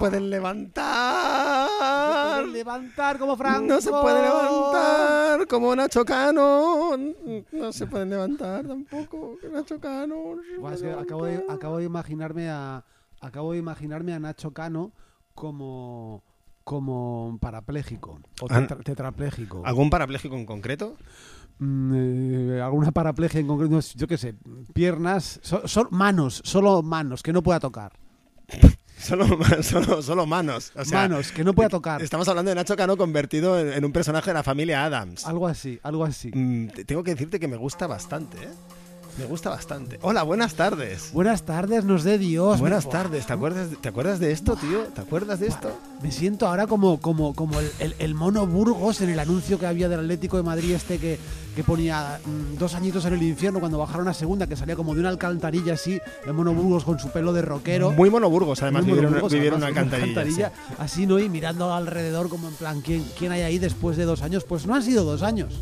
levan- no se pueden levantar. levantar como Franco. No se puede levantar como Nacho Cano. No se pueden levantar tampoco. Nacho Cano. no es que acabo de, levantar. acabo de imaginarme a acabo de imaginarme a Nacho Cano como como parapléjico o tetra- tetrapléjico. ¿Algún parapléjico en concreto? Mm, eh, alguna paraplegia en concreto, yo qué sé, piernas, so- so- manos, solo manos que no pueda tocar. Solo, solo, solo manos. O sea, manos que no pueda tocar. Estamos hablando de Nacho Cano convertido en, en un personaje de la familia Adams. Algo así, algo así. Mm, te- tengo que decirte que me gusta bastante, ¿eh? Me gusta bastante. Hola, buenas tardes. Buenas tardes, nos dé Dios. Buenas tardes. ¿Te acuerdas, de, ¿Te acuerdas de esto, tío? ¿Te acuerdas de esto? Me siento ahora como, como, como el, el- el mono Burgos en el anuncio que había del Atlético de Madrid este que, que ponía mm, dos añitos en el infierno cuando bajaron a segunda, que salía como de una alcantarilla así, el mono Burgos con su pelo de rockero. Muy monoburgos, además, Muy vivieron, Burgos, vivieron además, una alcantarilla. sí. así, ¿no? Y mirando alrededor como en plan, ¿quién, ¿quién hay ahí después de dos años? Pues no han sido dos años.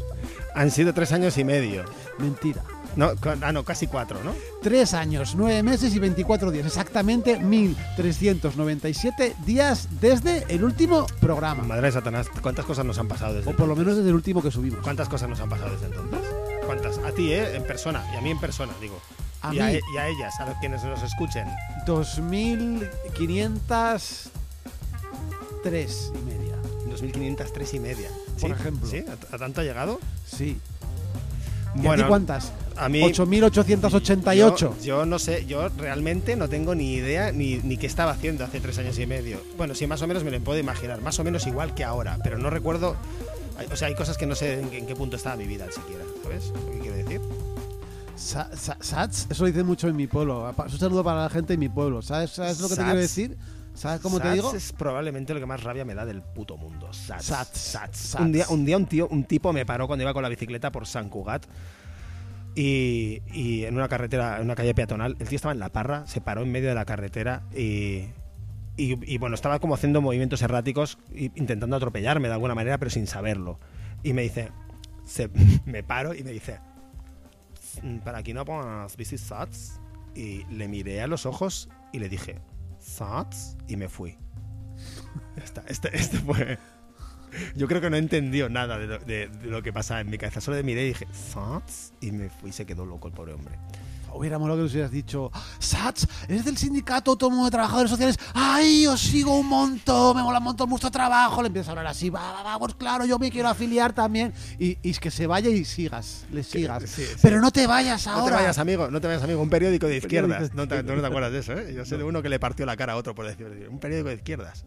Han sido tres años y medio. Mentira. No, ah, no, casi cuatro, ¿no? Tres años, nueve meses y 24 días. Exactamente 1397 días desde el último programa. Madre de Satanás, ¿cuántas cosas nos han pasado desde O por lo menos desde el último que subimos. ¿Cuántas cosas nos han pasado desde entonces? ¿Cuántas? A ti, ¿eh? En persona. Y a mí en persona, digo. A y, mí. e- y a ellas, a los quienes nos escuchen. 2503 y media. 2.503 y media. Por ejemplo. ¿Sí? ¿A, a tanto ha llegado? Sí. ¿Y a ti cuántas? A mí... 8888. Yo, yo no sé, yo realmente no tengo ni idea ni, ni qué estaba haciendo hace tres años y medio. Bueno, sí, más o menos me lo puedo imaginar, más o menos igual que ahora, pero no recuerdo. O sea, hay cosas que no sé en, en qué punto estaba mi vida siquiera, ¿sabes? ¿Lo que quiero decir? Sa- sa- Sats, eso lo dicen mucho en mi pueblo. Un saludo para la gente de mi pueblo. ¿Sabes, sabes lo que te Sats. quiero decir? ¿Sabes cómo te Sats digo? es probablemente lo que más rabia me da del puto mundo. Sats. Sats. Sats. Sats. Un día, un día un tío, un tipo me paró cuando iba con la bicicleta por San Cugat. Y, y en una carretera, en una calle peatonal, el tío estaba en la parra, se paró en medio de la carretera y, y, y, bueno, estaba como haciendo movimientos erráticos, intentando atropellarme de alguna manera, pero sin saberlo. Y me dice, se- me paro y me dice, "Mm, para aquí no pongas bici Sats. Y le miré a los ojos y le dije, Sats, y me fui. Ya está, este, este fue. Yo creo que no entendió nada de lo, de- de lo que pasaba en mi cabeza. Solo le miré y dije, Sats, y me fui se quedó loco el pobre hombre. Hubiera molado que nos hubieras dicho, Sats, eres del sindicato autónomo de trabajadores sociales. ¡Ay, os sigo un montón! Me mola un montón vuestro trabajo. Le empiezas a hablar así, va, va, pues claro, yo me quiero afiliar también. Y, y es que se vaya y sigas, le sigas. sí, sí. Pero no te vayas No ahora. te vayas, amigo, no te vayas, amigo. Un periódico de izquierdas. No te, no te acuerdas de eso, ¿eh? Yo sé de uno que le partió la cara a otro por decir, un periódico de izquierdas.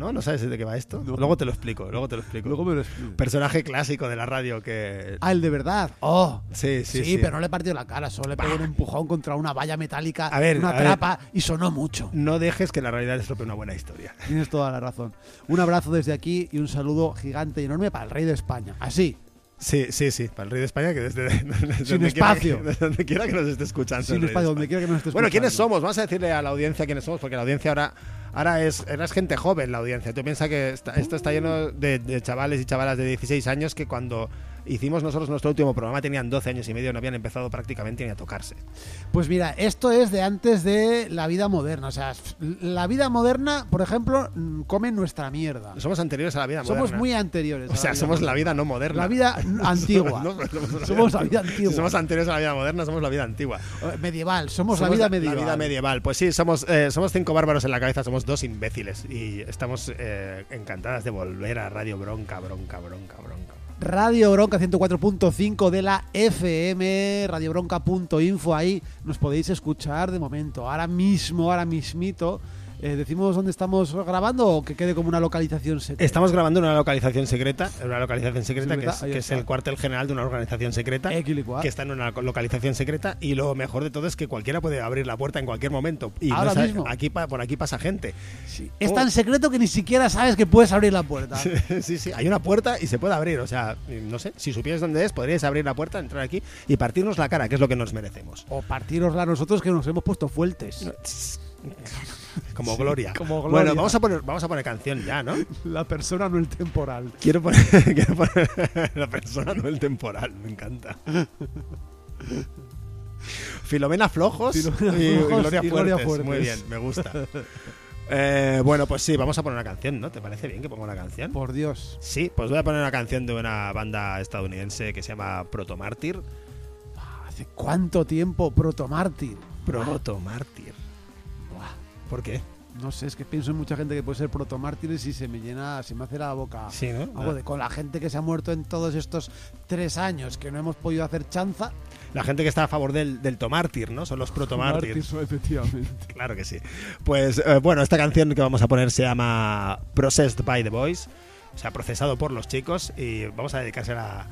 ¿No? ¿No sabes de qué va esto? No. Luego te lo explico, luego te lo explico. Luego me lo explicas. Personaje clásico de la radio que... Ah, el de verdad. Oh. Sí, sí, Sí, sí. pero no le partió la cara, solo le pegó un empujón contra una valla metálica, A ver, una a ver. trapa y sonó mucho. No dejes que la realidad estropee una buena historia. Tienes toda la razón. Un abrazo desde aquí y un saludo gigante y enorme para el rey de España. Así, Sí, sí, sí, para el rey de España que desde, desde Sin donde espacio. desde donde quiera que nos esté escuchando. sin espacio, donde quiera que nos estés Bueno, ¿quiénes escuchando. somos? Vamos a decirle a la audiencia quiénes somos, porque la audiencia ahora Ahora es, gente joven la audiencia. Tú piensas que está- esto está lleno de, de chavales y chavalas de 16 años que cuando hicimos nosotros nuestro último programa tenían 12 años y medio, no habían empezado prácticamente ni a tocarse. Pues mira, esto es de antes de la vida moderna. O sea, la vida moderna, por ejemplo, mm, come nuestra mierda. Somos anteriores a la vida Somos moderna. muy anteriores. O sea, la somos la vida no moderna. La vida antigua. No, somos, Somos la vida antigua. Somos anteriores a la vida moderna, somos la vida antigua. Eh, Medieval, somos, la vida medieval. La vida medieval. Pues sí, somos, eh, somos cinco bárbaros en la cabeza, somos dos imbéciles. Y estamos eh, encantadas de volver a Radio Bronca, Bronca, Bronca, Bronca. Radio Bronca 104.5 de la FM, radiobronca.info, ahí nos podéis escuchar de momento. Ahora mismo, ahora mismito, eh, decimos dónde estamos grabando o que quede como una localización secreta. Estamos grabando en una localización secreta, una localización secreta que es, que el cuartel general de una organización secreta. Equilicuar. que está en una localización secreta y lo mejor de todo es que cualquiera puede abrir la puerta en cualquier momento y no Ahora mismo. aquí por aquí pasa gente Sí. Es tan secreto que ni siquiera sabes que puedes abrir la puerta. sí sí hay una puerta y se puede abrir o sea no sé si supieras dónde es podríais abrir la puerta entrar aquí y partirnos la cara que es lo que nos merecemos O partirosla nosotros que nos hemos puesto fuertes. como gloria como bueno vamos a poner vamos a poner canción ya no La persona, no el temporal. quiero poner, quiero poner la persona no el temporal me encanta Filomena Flojos, Filomena y, Flojos Gloria, y Gloria Fuertes. Muy bien, me gusta. Eh, bueno, pues sí, vamos a poner una canción, ¿no? ¿Te parece bien que ponga una canción? Por Dios. Sí, pues voy a poner una canción de una banda estadounidense que se llama Proto Mártir. ¿Hace cuánto tiempo protomártir? Proto Mártir. ¿Por qué? No sé, es que pienso en mucha gente que puede ser protomártires y se me llena, se me hace la boca. Sí, ¿no? Algo de, con la gente que se ha muerto en todos estos tres años que no hemos podido hacer chanza. La gente que está a favor del, del tomártir, ¿no? Son los protomártires. Mártir, efectivamente. Claro que sí. Pues eh, bueno, esta canción que vamos a poner se llama Processed by the Boys, o sea, procesado por los chicos, y vamos a dedicársela a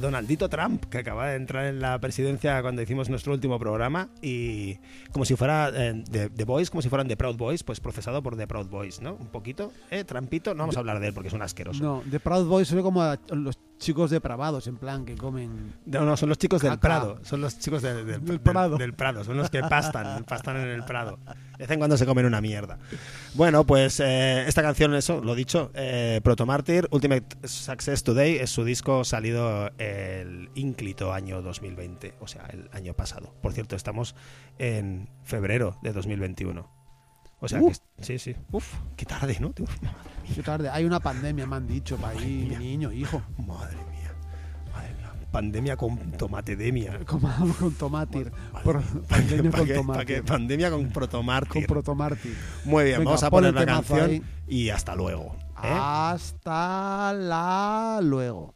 Donaldito Trump, que acaba de entrar en la presidencia cuando hicimos nuestro último programa, y como si fuera eh, de The Boys, como si fueran The Proud Boys, pues procesado por The Proud Boys, ¿no? Un poquito, ¿eh? Trumpito, no vamos a hablar de él porque es un asqueroso. No, de Proud Boys se como a los chicos depravados, en plan que comen. No, no, son los chicos del. Prado. Son los chicos del, del- Del Prado. del Prado. Son los que pastan, pastan en el Prado. De vez en cuando se comen una mierda. Bueno, pues eh, esta canción, eso, lo dicho, eh, Proto Martyr, Ultimate Success Today, es su disco salido el ínclito año 2020, o sea, el año pasado. Por cierto, estamos en febrero de 2021. O sea, Uh. que, sí, sí. Uf, qué tarde, ¿no? Qué tarde. Hay una pandemia, me han dicho, mía. niño, hijo. Madre mía. Madre mía. Pandemia con tomatedemia. Comamos con tomatir. Madre Por- mía. pandemia ¿Pa' con qué? Pandemia con protomártir. Con protomártir. Muy bien, Venga, vamos a pon poner la canción ahí. y hasta luego. ¿eh? Hasta la luego.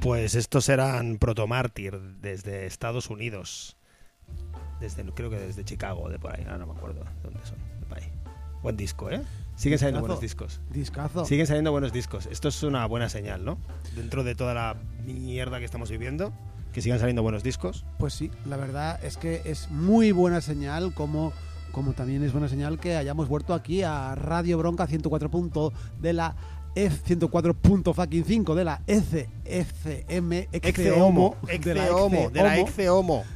Pues estos eran Protomártir desde Estados Unidos. Desde, creo que desde Chicago, de por ahí. ahora no me acuerdo dónde son. Buen disco, ¿eh? Siguen saliendo buenos discos. Discazo. Siguen saliendo buenos discos. Esto es una buena señal, ¿no? Dentro de toda la mierda que estamos viviendo, que sigan saliendo buenos discos. Pues sí, la verdad es que es muy buena señal como como también es buena señal que hayamos vuelto aquí a Radio Bronca 104 punto de la F104.5 de la ECFM Exceomo, de la Exceomo, de la Exceomo.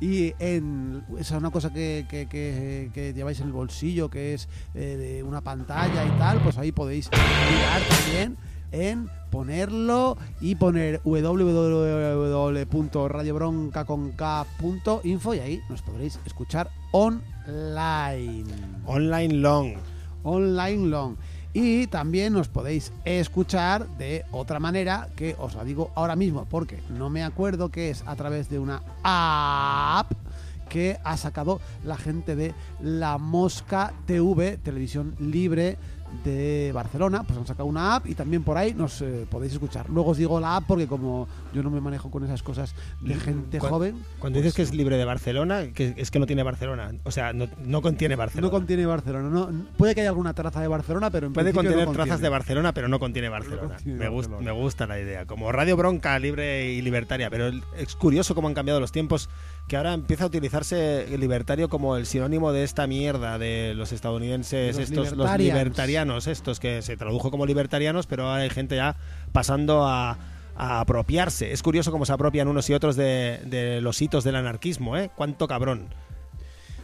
Y en esa es una cosa que, que- que- que lleváis en el bolsillo, que es eh, de una pantalla y tal, pues ahí podéis mirar también en ponerlo y poner www.radiobronca.info y ahí nos podréis escuchar online. Online Long. Online long. Y también nos podéis escuchar de otra manera que os la digo ahora mismo porque no me acuerdo que es a través de una app que ha sacado la gente de La Mosca TV, televisión libre de Barcelona, pues han sacado una app y también por ahí nos eh, podéis escuchar. Luego os digo la app porque como yo no me manejo con esas cosas de gente Cuan- joven, Cuando dices que es libre de Barcelona, que es que no tiene Barcelona. O sea, no, no contiene Barcelona. no contiene Barcelona. No, puede que haya alguna traza de Barcelona, pero en Puede principio no contener trazas de Barcelona, pero no contiene Barcelona. contiene me, gust- Barcelona. me gusta la idea. Como Radio Bronca, libre y libertaria. Pero es curioso cómo han cambiado los tiempos, que ahora empieza a utilizarse el libertario como el sinónimo de esta mierda de los estadounidenses, Los estos, los libertarianos, estos que se tradujo como libertarianos, pero ahora hay gente ya pasando a, a apropiarse. Es curioso cómo se apropian unos y otros de, de los hitos del anarquismo, ¿eh? Cuánto cabrón.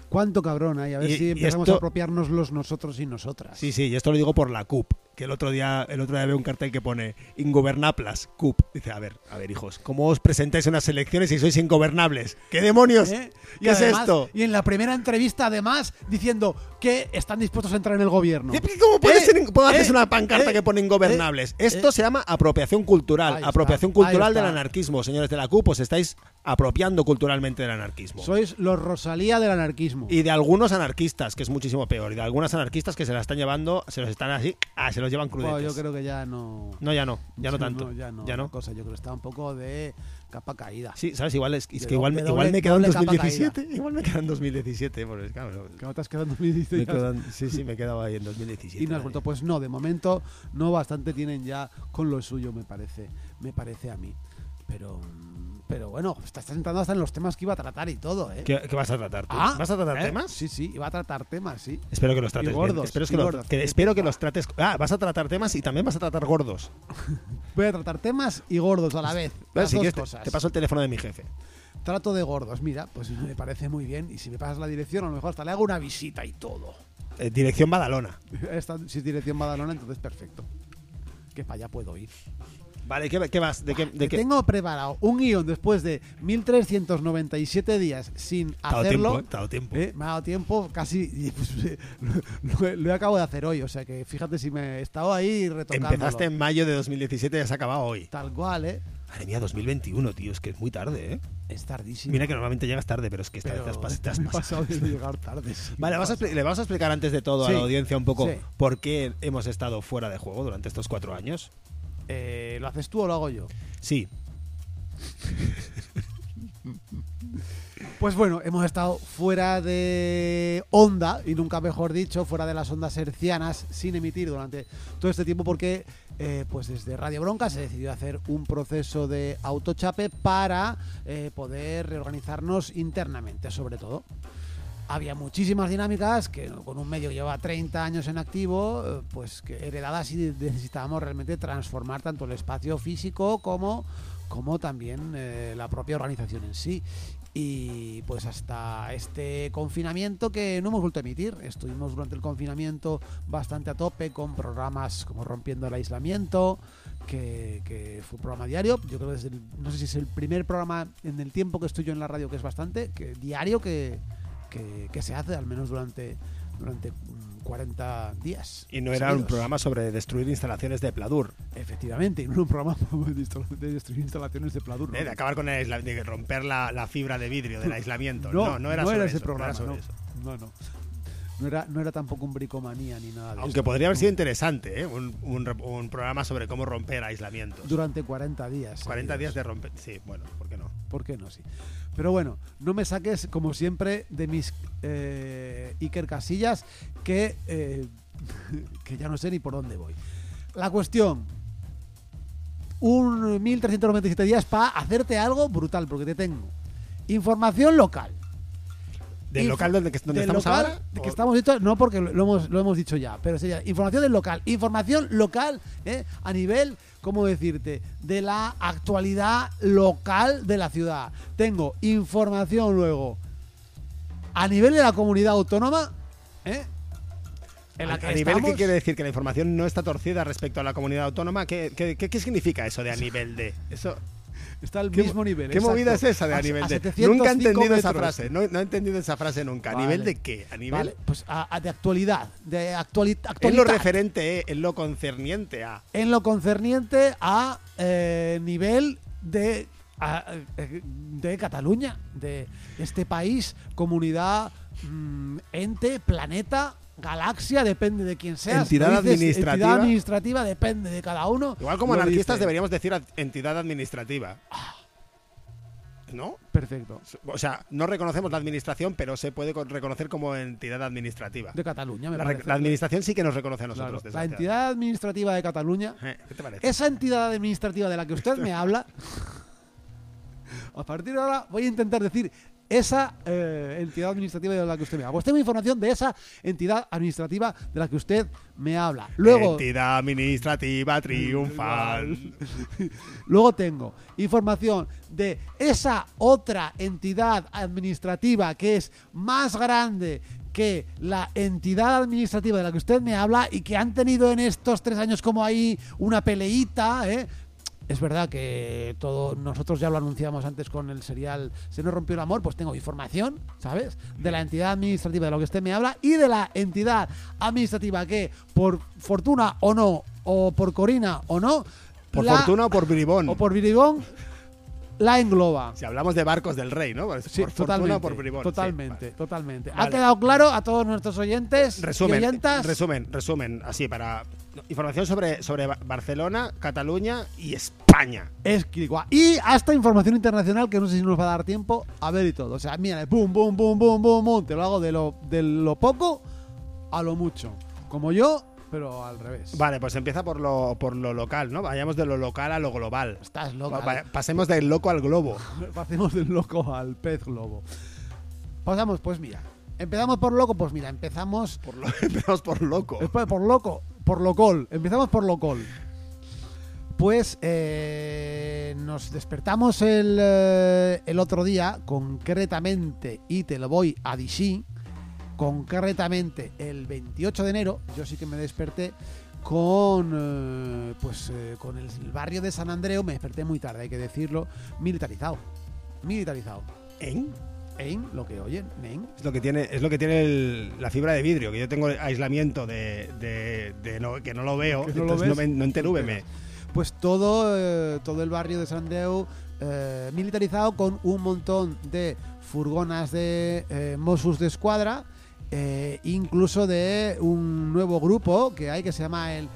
Cuánto cabrón hay, a ver Y- si empezamos esto- a apropiarnos los nosotros y nosotras. Sí, sí, y esto lo digo por la CUP, que el otro día el otro día veo un cartel que pone Ingobernaplas, CUP. Dice, a ver, a ver, hijos, ¿cómo os presentáis en las elecciones si sois ingobernables? ¿Qué demonios? ¿Eh? Y ¿Qué es además- esto? Y en la primera entrevista, además, diciendo que están dispuestos a entrar en el gobierno. ¿Y ¿Cómo puede Eh, ser, puedo hacer eh, una pancarta eh, que pone ingobernables? Esto se llama apropiación cultural. Ahí apropiación cultural del anarquismo. Señores de la CUP, os estáis apropiando culturalmente del anarquismo. Sois los Rosalía del anarquismo. Y de algunos anarquistas, que es muchísimo peor. Y de algunas anarquistas que se la están llevando, se los están así, ah, se los llevan crudetes. Bueno, yo creo que ya no. No, ya no, ya no tanto. ya no. ya no. Cosa, yo creo que está un poco de capa caída. Sí, ¿sabes? Igual es, que igual, doble- me- igual me capa 2017. Igual me quedo en 2017. Porque, claro, te has quedado en 2016. me quedo en- sí, sí, me he quedado ahí en 2017. Y no has vuelto. Pues no, de momento no bastante tienen ya con lo suyo, me parece. Me parece a mí. Pero. Pero bueno, estás entrando hasta en los temas que iba a tratar y todo, ¿eh? ¿Qué, qué vas a tratar tú? Ah, ¿Vas a tratar ¿eh? temas? Sí, sí, iba a tratar temas, sí. Espero que los trates Y bien. gordos, Espero, y que, los- que- espero que los trates. Ah, vas a tratar temas y también vas a tratar gordos. Voy a tratar temas y gordos a la vez. Vale, Las si dos quieres, te- cosas. te paso el teléfono de mi jefe. Trato de gordos, mira, pues me parece muy bien. Y si me pasas la dirección, a lo mejor hasta le hago una visita y todo. Eh, dirección Badalona. Esta, si es dirección Badalona, entonces perfecto. Que para allá puedo ir. Vale, ¿qué, qué vas? ¿De qué? de qué? Tengo preparado un guion después de 1397 días sin hacerlo. tiempo, eh, dado tiempo. Eh, me ha dado tiempo casi. pues, eh, lo, lo- acabo de hacer hoy. O sea que fíjate si me he estado ahí retocando. Empezaste en mayo de 2017 y has acabado hoy. Tal cual, ¿eh? Madre mía, 2021, tío, es que es muy tarde, ¿eh? Es tardísimo. Mira que normalmente llegas tarde, pero es que esta pero vez te has, te has me pasado. de llegar tarde. sí, Vale, vamos a le vamos a explicar antes de todo Sí. a la audiencia un poco Sí. por qué hemos estado fuera de juego durante estos cuatro años. Eh, ¿Lo haces tú o lo hago yo? Sí, Pues bueno, hemos estado fuera de onda, y nunca mejor dicho, fuera de las ondas hercianas, sin emitir durante todo este tiempo, porque eh, pues desde Radio Bronca se decidió hacer un proceso de autochape para eh, poder reorganizarnos internamente, sobre todo. Había muchísimas dinámicas que con un medio que lleva 30 años en activo, eh, pues que heredadas y necesitábamos realmente transformar tanto el espacio físico como, como también eh, la propia organización en sí. Y pues hasta este confinamiento que no hemos vuelto a emitir. Estuvimos durante el confinamiento bastante a tope con programas como Rompiendo el Aislamiento, que, fue un programa diario. Yo creo que es el, no sé si es el primer programa en el tiempo que estoy yo en la radio que es bastante que diario que, que, que se hace, al menos durante, durante mm, 40 días. y no era un programa sobre destruir instalaciones de Pladur, Efectivamente, no era un programa de destruir instalaciones de Pladur. ¿no? eh, de acabar con el de romper la, la fibra de vidrio del aislamiento. No, No, no, era, sobre ese eso, no era programa. sobre no. eso. No, no. No era, no era tampoco un bricomanía ni nada de Aunque eso. podría haber No. sido interesante, ¿eh? un, un programa sobre cómo romper aislamientos. Durante 40 días. 40 días de romper. Sí, bueno, ¿por qué no? ¿Por qué no? Sí. Pero bueno, no me saques, como siempre, de mis eh, Iker Casillas, que, eh, que ya no sé ni por dónde voy. La cuestión. Un 1397 días para hacerte algo brutal, porque te tengo información local. ¿Del local donde, que- donde del estamos local ahora? de ¿O- que estamos dicho, no porque lo hemos, lo hemos dicho ya, pero sería información del local. Información local ¿eh? a nivel, ¿cómo decirte? De la actualidad local de la ciudad. Tengo información luego a nivel de la comunidad autónoma. ¿eh? En la a, que a nivel, ¿qué quiere decir? ¿Que la información no está torcida respecto a la comunidad autónoma? ¿Qué, qué, qué- qué significa eso de a nivel de? Eso, Está al ¿Qué, mismo nivel. ¿Qué exacto. movida es esa de a, nivel de? 705 Nunca he entendido esa frase. No, no he entendido esa frase nunca. ¿A Vale. nivel de qué? ¿A nivel? Vale, pues a- a de actualidad. De actuali- En lo actualidad. referente, eh, en lo concerniente a. en lo concerniente a eh, nivel de, eh, de Cataluña, de este país, comunidad, mm, ente, planeta, galaxia, depende de quién sea. Entidad administrativa. Entidad administrativa depende de cada uno. Igual como Lo anarquistas dice. deberíamos decir ad- entidad administrativa. ¿No? Perfecto. O sea, no reconocemos la administración, pero se puede con- reconocer como entidad administrativa. De Cataluña, me La, re- parece. la administración sí que nos reconoce a Claro, nosotros. la entidad administrativa de Cataluña Eh, ¿Qué te parece? esa entidad administrativa de la que usted me habla, a partir de ahora voy a intentar decir esa eh, entidad administrativa de la que usted me habla. Pues tengo información de esa entidad administrativa de la que usted me habla. Luego, Entidad administrativa triunfal. luego tengo información de esa otra entidad administrativa que es más grande que la entidad administrativa de la que usted me habla y que han tenido en estos tres años como ahí una peleita, ¿eh? Es verdad que todo nosotros ya lo anunciamos antes con el serial Se nos rompió el amor, pues tengo información, ¿sabes? De la entidad administrativa de lo que usted me habla y de la entidad administrativa que, por fortuna o no, o por Corina o no, Por la- fortuna o por bribón. o por Viribón, la engloba. Si hablamos de barcos del rey, ¿no? Por, Sí, totalmente, por bribón. sí, totalmente, vale. totalmente. ¿Ha Vale. quedado claro a todos nuestros oyentes Resumen, resumen, resumen, así para información sobre, sobre Ba- Barcelona, Cataluña y España. Es Quiriguá. Y hasta información internacional que no sé si nos va a dar tiempo a ver y todo. O sea, mira, pum, pum, pum, pum, pum, pum. Te lo hago de lo, de lo poco a lo mucho. Como yo, pero al revés. Vale, pues empieza por lo, por lo local, ¿no? Vayamos de lo local a lo global. Estás loco. Va- pasemos del loco al globo. Pasemos del loco al pez globo. Pasamos, pues mira. Empezamos por loco, pues mira, empezamos Por lo, empezamos por loco. Después, por loco, por locol. Empezamos por locol. Pues eh, nos despertamos el, eh, el otro día, concretamente, y te lo voy a decir, concretamente el 28 de enero, yo sí que me desperté con eh, pues con el, barrio de San Andreu, me desperté muy tarde, hay que decirlo, militarizado. Militarizado. ¿Eh? ¿En? Lo que oyen, ¿en? Es lo que tiene, es lo que tiene el- la fibra de vidrio, que yo tengo aislamiento de, de- de no- que no lo veo, no lo entonces no, ves. me, no enterúbeme. pues todo, eh, todo el barrio de San Andreu eh, militarizado con un montón de furgonas de eh, Mossos de Escuadra, eh, incluso de un nuevo grupo que hay que se llama el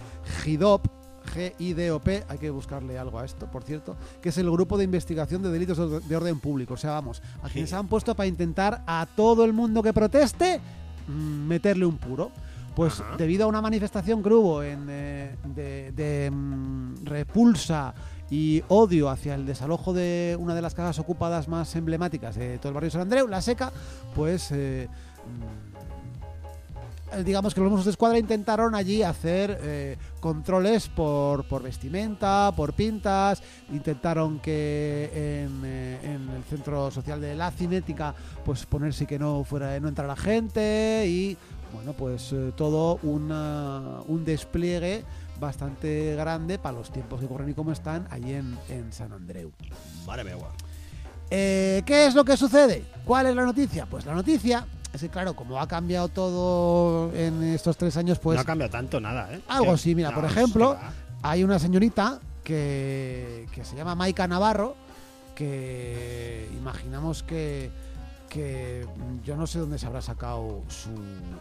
GIDOP. G-I-D-O-P, hay que buscarle algo a esto, por cierto, que es el Grupo de Investigación de Delitos de de Orden Público. O sea, vamos, a quienes se han puesto para intentar a todo el mundo que proteste mm, meterle un puro. Pues Ajá. debido a una manifestación que hubo en, eh, de, de, mm, repulsa y odio hacia el desalojo de una de las casas ocupadas más emblemáticas de todo el barrio de San Andreu, La Seca, pues eh, digamos que los Mossos de Escuadra intentaron allí hacer eh, controles por, por vestimenta, por pintas, intentaron que en, eh, en el centro social de la cinética pues ponerse que no fuera no entrara gente y bueno pues eh, todo una- un despliegue bastante grande para los tiempos que corren y cómo están allí en, en San Andreu. Vale, agua. Eh, ¿Qué es lo que sucede? ¿Cuál es la noticia? Pues la noticia es que, claro, como ha cambiado todo en estos tres años, pues no ha cambiado tanto nada, ¿eh? algo Que- así. Mira, no, por ejemplo, hay una señorita que, que se llama Maika Navarro, que imaginamos que, que mm, yo no sé dónde se habrá sacado su,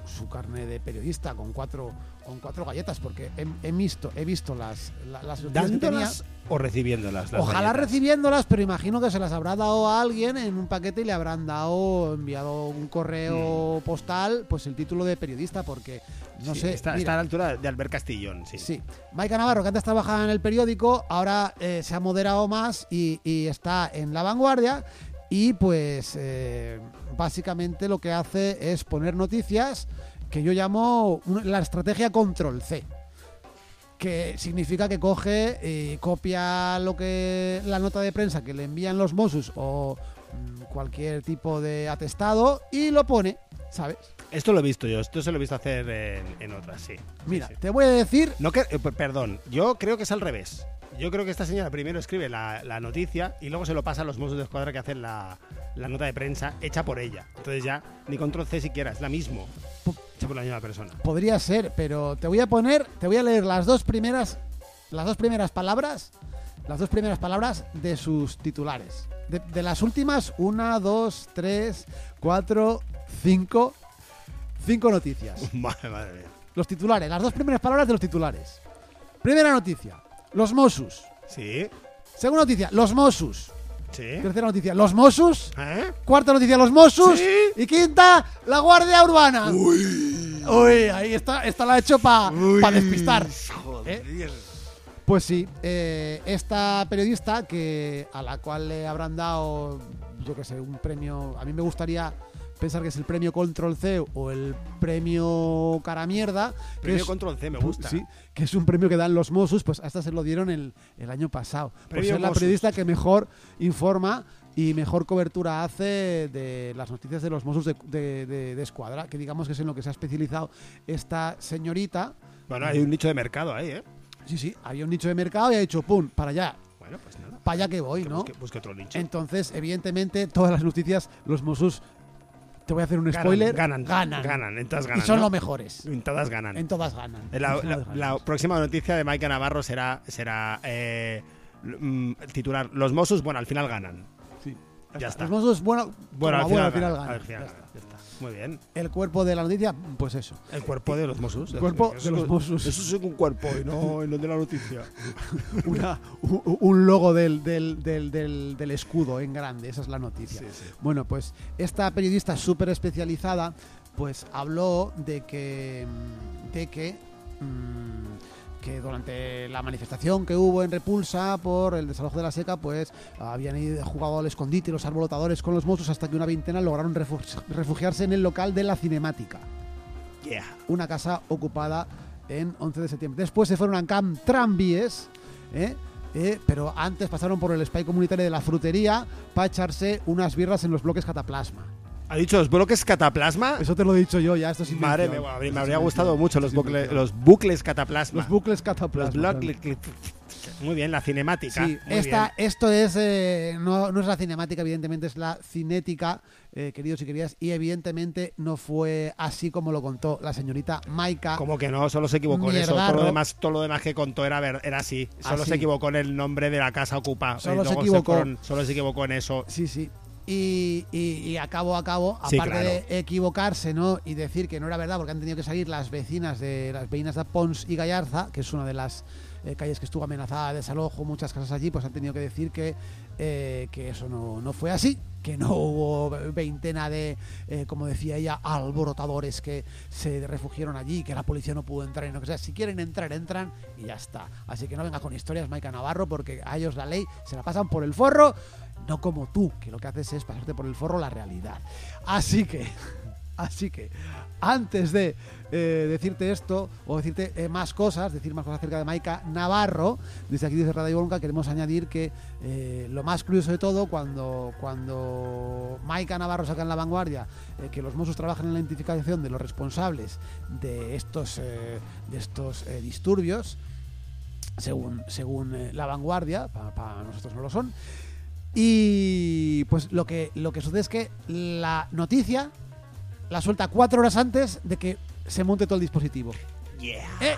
su carne de periodista con cuatro con cuatro galletas, porque he, he visto he visto las, la- las noticias que tenía. ¿Dándolas o recibiéndolas? las Ojalá galletas? recibiéndolas, pero imagino que se las habrá dado a alguien en un paquete y le habrán dado, enviado un correo postal, pues el título de periodista, porque no Mm. Sí, sé. Está, a la altura de Albert Castillón, sí. Sí, Maika Navarro, que antes trabajaba en el periódico, ahora eh, se ha moderado más y, y está en la vanguardia. Y pues eh, básicamente lo que hace es poner noticias que yo llamo la estrategia control C. Que significa que coge y copia lo que la nota de prensa que le envían los Mossos o mm, cualquier tipo de atestado y lo pone, ¿sabes? Esto lo he visto yo, esto se lo he visto hacer en, en otras, sí. Mira, sí. te voy a decir No que, eh, perdón, yo creo que es al revés. Yo creo que esta señora primero escribe la, la noticia y luego se lo pasa a los Mossos de Escuadra que hacen la, la nota de prensa hecha por ella. Entonces ya ni control C siquiera, es la mismo. Hecha por la misma persona. Podría ser, pero te voy a poner, te voy a leer las dos primeras, las dos primeras palabras, las dos primeras palabras de sus titulares. De, de las últimas, una, dos, tres, cuatro, cinco, cinco noticias. Madre, madre mía. Los titulares, las dos primeras palabras de los titulares. Primera noticia, los Mossos. ¿Sí? Segunda noticia, los Mossos. ¿Sí? Tercera noticia, los Mossos. ¿Eh? Cuarta noticia, los Mossos. Sí. Y quinta, la Guardia Urbana. Uy, ahí está, esta la he hecho para despistar. ¿eh? Pues sí, eh, esta periodista que a la cual le habrán dado, yo qué sé, un premio. A mí me gustaría pensar que es el premio Control C o el premio Cara Mierda. Premio es- control C, me gusta. Sí, que es un premio que dan los Mossos, pues a esta se lo dieron el, el año pasado. Por Premio ser la Mossos. periodista que mejor informa y mejor cobertura hace de las noticias de los Mossos de, de- de- de Escuadra, que digamos que es en lo que se ha especializado esta señorita. Bueno, hay un nicho de mercado ahí, ¿eh? Sí, sí, había un nicho de mercado y ha dicho, pum, para allá, Bueno, pues nada. para allá que voy, Que ¿no? busque, busque otro nicho. Entonces, evidentemente, todas las noticias, los Mossos, te voy a hacer un Ganan, spoiler, Ganan, ganan. ganan. en todas y ganan. son ¿no? los mejores. En todas ganan. En todas ganan. La, En todas la- ganan. la próxima noticia de Maika Navarro será, será eh, mm, titular. Los Mossos, bueno, al final ganan. Sí. Ya está. Los Mossos, bueno, Bueno, al final, al final ganan. ganan. Al final Ya ganan, está. ya está. Muy bien. El cuerpo de la noticia, pues eso. El cuerpo de los Mossos. El cuerpo de los Mossos. Eso es un cuerpo y no, y no de la noticia. Una- un logo del, del, del, del, del escudo en grande, esa es la noticia. Sí, sí. Bueno, pues esta periodista súper especializada, pues habló de que, de que, mm, que durante la manifestación que hubo en Repulsa por el desalojo de la seca, pues habían ido, jugado al escondite los arbolotadores con los monstruos hasta que una veintena lograron refu- refugiarse en el local de la cinemática Yeah. una casa ocupada en 11 de septiembre. Después se fueron a Camp Trambies, ¿eh? Eh, pero antes pasaron por el spy comunitario de la frutería para echarse unas birras en los bloques cataplasma. ¿Ha dicho los bloques cataplasma? Eso te lo he dicho yo, ya esto es Madre invención. mía, me, habría gustado mucho los, bucle- los bucles cataplasma. Los bucles Los cataplasma. bloques. Muy bien, la cinemática. Sí, esta, bien. esto es eh, no, no es la cinemática, evidentemente es la cinética, eh, queridos y queridas, y evidentemente no fue así como lo contó la señorita Maika. Como que no, solo se equivocó en eso. Todo lo, demás, todo lo demás que contó era, ver- era así. Solo Así. se equivocó en el nombre de la casa ocupada. Solo se fueron- solo se equivocó en eso. Sí, sí. Y, y, y a cabo a cabo, Sí, aparte claro. de equivocarse, ¿no? Y decir que no era verdad, porque han tenido que salir las vecinas de las vecinas de Pons y Gallarza, que es una de las eh, calles que estuvo amenazada de desalojo, muchas casas allí, pues han tenido que decir que, eh, que eso no, no fue así, que no hubo veintena de, eh, como decía ella, alborotadores que se refugiaron allí, que la policía no pudo entrar y no que sea. Si quieren entrar, entran y ya está. Así que no venga con historias, Maica Navarro, porque a ellos la ley se la pasan por el forro, no como tú, que lo que haces es pasarte por el forro la realidad. Así que, así que, antes de eh, decirte esto o decirte eh, más cosas, decir más cosas acerca de Maika Navarro, desde aquí desde Radio Bronca queremos añadir que eh, lo más curioso de todo, cuando, cuando Maika Navarro saca en la vanguardia que los Mossos trabajan en la identificación de los responsables de estos, de estos disturbios, según, según la vanguardia, para nosotros no lo son, y pues lo que, lo que sucede es que la noticia la suelta cuatro horas antes de que se monte todo el dispositivo. Yeah. ¿Eh?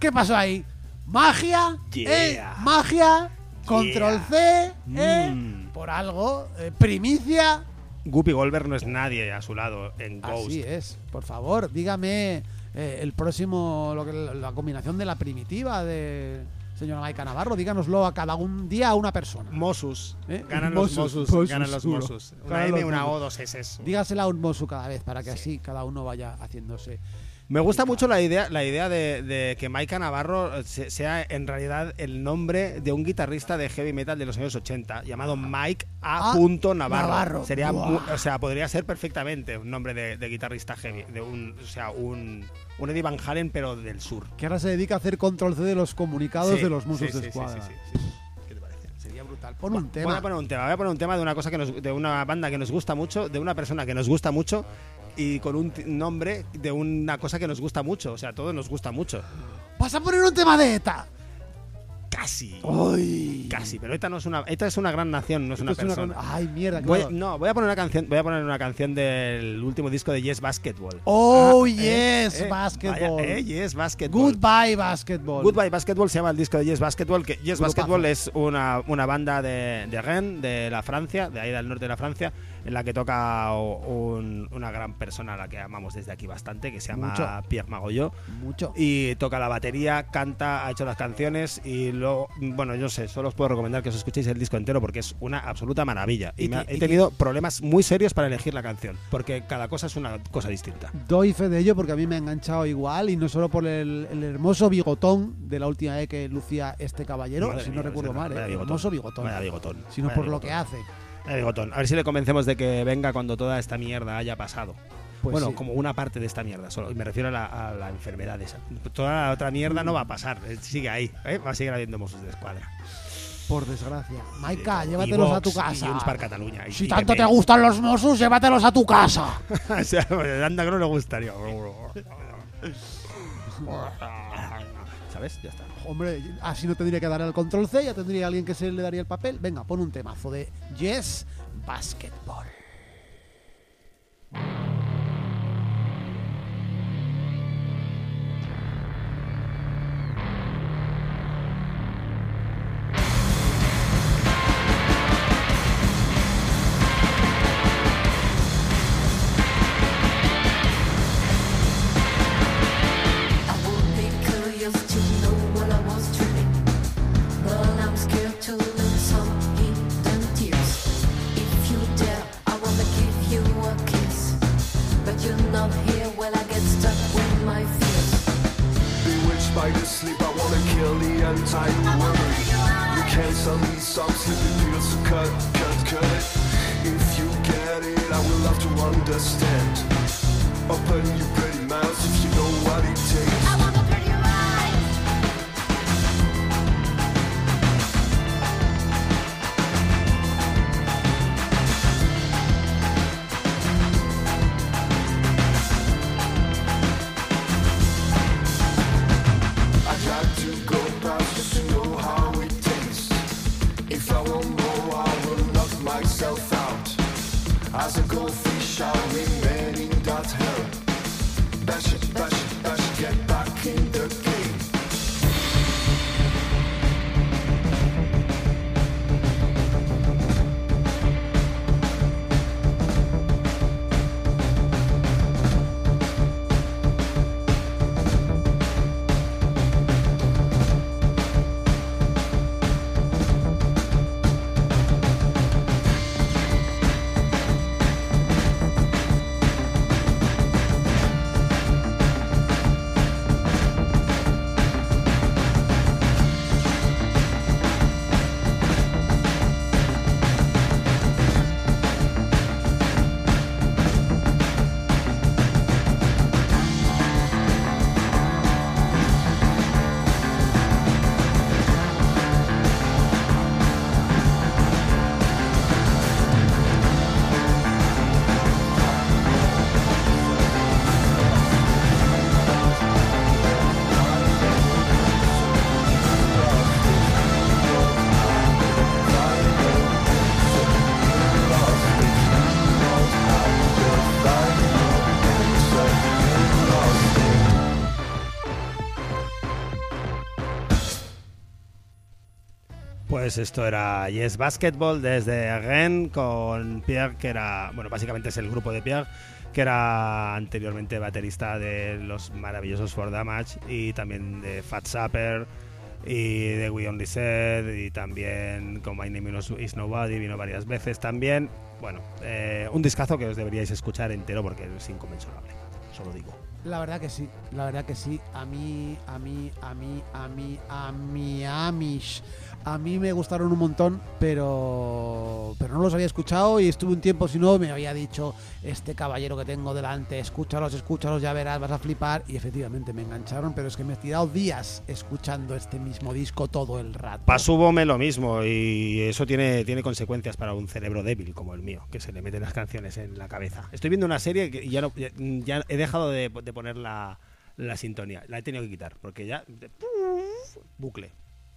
¿Qué pasó ahí? ¿Magia? ¿Eh? ¿Magia? ¿Control C? ¿Eh? Mm. ¿Por algo? Eh, ¿Primicia? Guppy Goldberg no es nadie a su lado en Ghost. Así es. Por favor, dígame eh, el próximo, lo que, la combinación de la primitiva de señora Maika Navarro. Díganoslo a cada un día a una persona. Mossus. ¿Eh? Ganan los. Mossus, ganan los. Mossus. Una Ganan M, los una. O, dos S. Dígasela a un mosu cada vez para que así cada uno vaya haciéndose. Me gusta mucho la idea, la idea de, de que Maika Navarro eh, se- sea en realidad el nombre de un guitarrista de heavy metal de los años 80 llamado Mike A. Ah, Navarro. Navarro. Sería, o sea, podría ser perfectamente un nombre de, de guitarrista heavy, de un, o sea, un, un Eddie Van Halen pero del sur. Que ahora se dedica a hacer control C de los comunicados Sí, de los musos sí, de escuadra. sí, sí, sí. ¿Qué te parece? Sería brutal. Pon un Voy tema. a poner un tema, voy a poner un tema de una cosa que nos, de una banda que nos gusta mucho, de una persona que nos gusta mucho y con un nombre de una cosa que nos gusta mucho, o sea, todo nos gusta mucho. ¿Vas a poner un tema de ETA? Casi. Casi, pero esta no es una esta es una gran nación, no es una es persona. gran- ¡Ay, mierda! Voy- claro. no, voy a poner una canción, voy a poner una canción del último disco de Yes Basketball. ¡Oh, Ah, yes! eh, eh, basketball. vaya, eh, yes Basketball. Goodbye, basketball. Goodbye Basketball se llama el disco de Yes Basketball, que Yes. Basketball es una, una banda de, de Rennes, de la Francia, de ahí del norte de la Francia, en la que toca un- una gran persona a la que amamos desde aquí bastante, que se llama Mucho. Pierre Magollot. Mucho. y toca la batería, canta, ha hecho las canciones y luego, bueno, yo no sé, solo os puedo recomendar que os escuchéis el disco entero porque es una absoluta maravilla. Y, Y me ha- ti- he tenido problemas muy serios para elegir la canción, porque cada cosa es una cosa distinta. Doy fe de ello porque a mí me ha enganchado igual y no solo por el, el hermoso bigotón de la última vez que lucía este caballero, Madre si mía, no recuerdo mal, ¿eh? bigotón. hermoso bigotón, bigotón. sino por lo que hace. Bigotón. A ver si le convencemos de que venga cuando toda esta mierda haya pasado. Pues bueno, sí. como una parte de esta mierda solo. Y me refiero a la, a la enfermedad esa. Toda la otra mierda no va a pasar. eh, Sigue ahí. ¿eh? Va a seguir habiendo Mossos de escuadra. Por desgracia. Maika, llévatelos a tu casa. Y Si y tanto te gustan los Mossos, llévatelos a tu casa. o sea, anda que no le gustaría. ¿Sabes? Ya está. Hombre, así no tendría que dar el control C, ya tendría alguien que se le daría el papel. Venga, pon un temazo de Yes Basketball. Pues esto era Yes Basketball desde Rennes con Pierre, que era, bueno, básicamente es el grupo de Pierre, que era anteriormente baterista de los maravillosos For Damage y también de Fat Supper y de We Only Said y también con My Name Is Nobody vino varias veces también. Bueno, eh, un discazo que os deberíais escuchar entero porque es inconmensurable, solo digo. La verdad que sí, la verdad que sí. A mí, a mí, a mí, a mí, a mí, a Amish. A mí me gustaron un montón, pero, pero no los había escuchado y estuve un tiempo, si no, me había dicho este caballero que tengo delante, escúchalos, escúchalos, ya verás, vas a flipar. Y efectivamente me engancharon, pero es que me he tirado días escuchando este mismo disco todo el rato. Pasúbome lo mismo y eso tiene, tiene consecuencias para un cerebro débil como el mío, que se le meten las canciones en la cabeza. Estoy viendo una serie que ya, no, ya, ya he dejado de, de poner la, la sintonía, la he tenido que quitar, porque ya... bucle.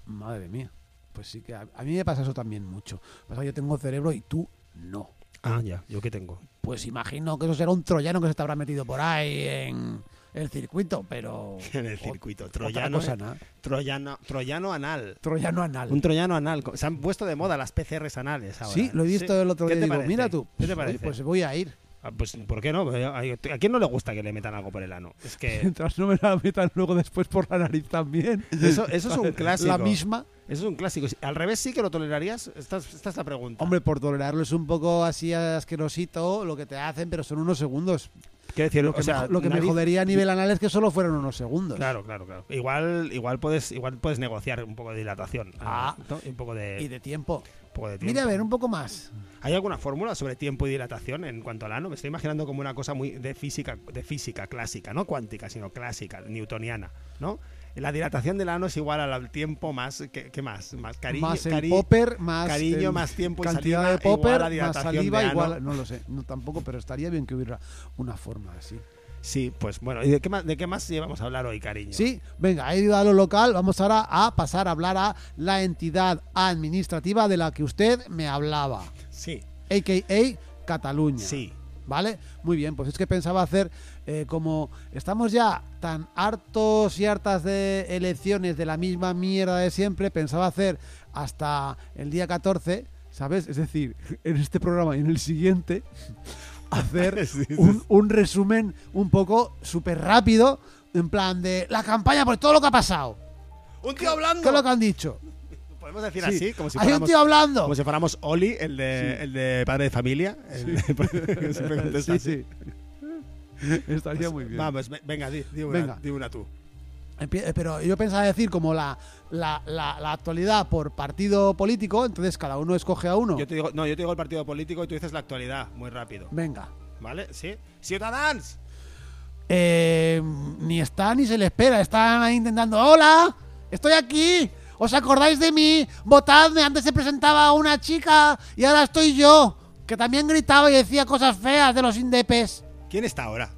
Madre mía. Pues sí que a, a mí me pasa eso también mucho. Pasa que yo tengo cerebro y tú no. Ah, ya, yo qué tengo. Pues imagino que eso será un troyano que se te habrá metido por ahí en el circuito, pero... En el circuito. Troyano, cosa, ¿no? troyano, troyano anal. Troyano anal. Un troyano anal. Se han puesto de moda las PCRs anales ahora. Sí, lo he visto Sí. el otro ¿Qué día. Digo, mira tú. ¿Qué te Oye, parece? Pues voy a ir. Ah, pues, ¿por qué no? ¿A quién no le gusta que le metan algo por el ano? Es que Mientras no me la metan luego después por la nariz también. eso, eso es un clásico. La misma. Eso es un clásico. Al revés sí que lo tolerarías. Esta, es- esta es la pregunta. Hombre, por tolerarlo es un poco así asquerosito lo que te hacen, pero son unos segundos. Quiero decir, Lo que, o sea, me, lo que me nariz- jodería a nivel anal es que solo fueron unos segundos. Claro, claro, claro. Igual, igual puedes, igual puedes negociar un poco de dilatación. Ah. ¿no? Y un poco de, Y de tiempo. Poco de tiempo. Mira, a ver, un poco más. ¿Hay alguna fórmula sobre tiempo y dilatación en cuanto al ano? Me estoy imaginando como una cosa muy de física, de física clásica, no cuántica, sino clásica, newtoniana, ¿no? La dilatación del ano es igual al tiempo más. ¿Qué, qué más? Más cariño. más el cari- popper, más cariño, más tiempo y cantidad saliva de popper, igual a más dilatación saliva de ano. igual, no lo sé, no tampoco, pero estaría bien que hubiera una forma así. Sí, pues bueno. ¿Y de qué más, de qué más llevamos a hablar hoy, cariño? Sí, venga, he ido a lo local, vamos ahora a pasar a hablar a la entidad administrativa de la que usted me hablaba, Sí, a.k.a. Cataluña. sí. ¿Vale? Muy bien, pues es que pensaba hacer, eh, como estamos ya tan hartos y hartas de elecciones de la misma mierda de siempre, pensaba hacer hasta el día 14, ¿sabes? Es decir, en este programa y en el siguiente, hacer Sí, sí. un, un resumen un poco súper rápido, en plan de la campaña por todo lo que ha pasado. ¡Un tío hablando! ¿Qué es lo que han dicho? Podemos decir Sí. así, como si Hay un fuéramos, tío hablando. como si fuéramos Oli, el de, el de padre de familia. el de- que siempre contesta Sí, sí. Estaría muy bien. Vamos, ve- venga, di, di una, Venga. di una tú. Eh, Pero yo pensaba decir como la, la, la, la actualidad por partido político, entonces cada uno escoge a uno. Yo te digo, no, yo te digo el partido político y tú dices la actualidad, muy rápido. Venga. ¿Vale? ¿Sí? ¡Ciudadans! Eh, ni está ni se le espera. Están ahí intentando. ¡Hola! ¡Estoy aquí! ¿Os acordáis de mí? Votadme. Antes se presentaba una chica y ahora estoy yo. Que también gritaba y decía cosas feas de los indepes. ¿Quién está ahora?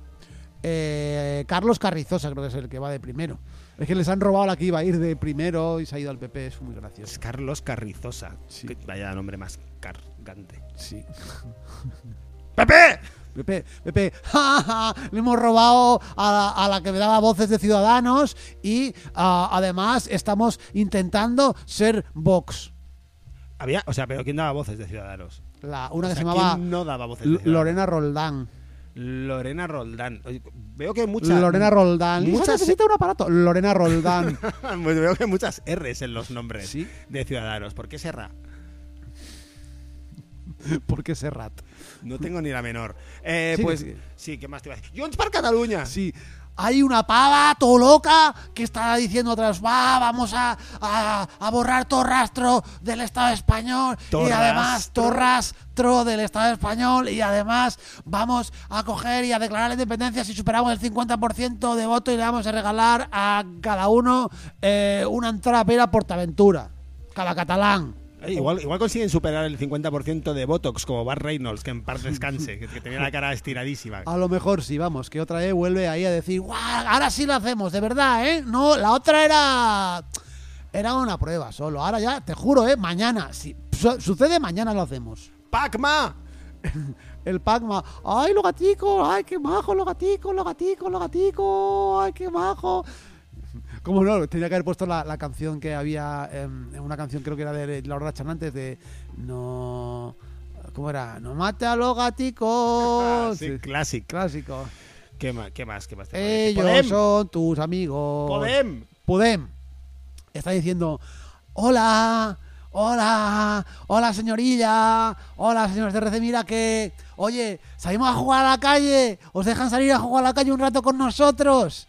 Eh, Carlos Carrizosa creo que es el que va de primero. Es que les han robado la que iba a ir de primero y se ha ido al PP. Es muy Es gracioso. Carlos Carrizosa. Sí. Que Vaya nombre más cargante. Sí. ¡Pepe! Pepe, Pepe, ja, ja, le hemos robado a la, a la que me daba voces de Ciudadanos y además estamos intentando ser Vox. Había, o sea, pero ¿quién daba voces de Ciudadanos? La, una O que se llamaba ¿quién no daba voces de? Lorena Roldán. Lorena Roldán. Oye, veo que muchas. Lorena Roldán. Muchas- necesita un aparato. Lorena Roldán. Pues veo que hay muchas R's en los nombres Sí. de Ciudadanos. ¿Por qué Serra? ¿Por qué Serrat? No tengo ni la menor. Eh, Sigue, pues sí, ¿qué más te iba a decir? Junts per Cataluña. Sí. Hay una pava todo loca que está diciendo otras, va, vamos a, a- a borrar todo rastro del Estado español y además rastro. Del Estado español y además vamos a coger y a declarar la independencia si superamos el 50% de voto y le vamos a regalar a cada uno eh, una entrada para ir a Portaventura, cada catalán. Eh, igual, igual consiguen superar el 50% de Botox como Bar Reynolds, que en paz descanse, que, que tenía la cara estiradísima. A lo mejor sí, vamos, que otra vez vuelve ahí a decir, ¡guau! Ahora sí lo hacemos, de verdad, ¿eh? No, la otra era. Era una prueba solo. Ahora ya, te juro, ¿eh? Mañana, si su- sucede, mañana lo hacemos. ¡Pacma! El Pacma, ¡ay, los gaticos! ¡Ay, qué majo, los gaticos, los gaticos, los gaticos! ¡Ay, qué majo! ¿Cómo no? Tenía que haber puesto la, la canción que había, em, una canción creo que era de Laura Chanantes de No. ¿Cómo era? No mate a los gaticos. sí, clásico. Clásico. ¿Qué más? ¿Qué más? ¿Qué más? Ellos ¡Podem! son tus amigos. ¡Podem! Podem. Está diciendo, hola, hola, hola señorilla, hola señores de RC, mira que, oye, salimos a jugar a la calle, os dejan salir a jugar a la calle un rato con nosotros.